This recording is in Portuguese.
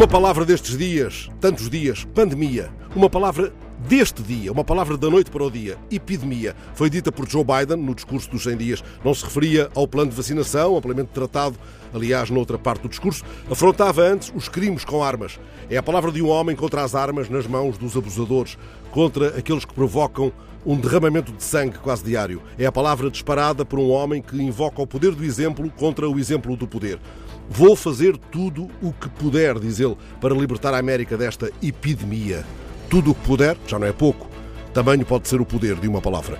Uma palavra destes dias, tantos dias, pandemia. Uma palavra deste dia, uma palavra da noite para o dia, epidemia, foi dita por Joe Biden no discurso dos 100 dias. Não se referia ao plano de vacinação, amplamente tratado, aliás, noutra parte do discurso. Afrontava antes os crimes com armas. É a palavra de um homem contra as armas nas mãos dos abusadores, contra aqueles que provocam um derramamento de sangue quase diário. É a palavra disparada por um homem que invoca o poder do exemplo contra o exemplo do poder. Vou fazer tudo o que puder, diz ele, para libertar a América desta epidemia. Tudo o que puder, já não é pouco, tamanho pode ser o poder de uma palavra.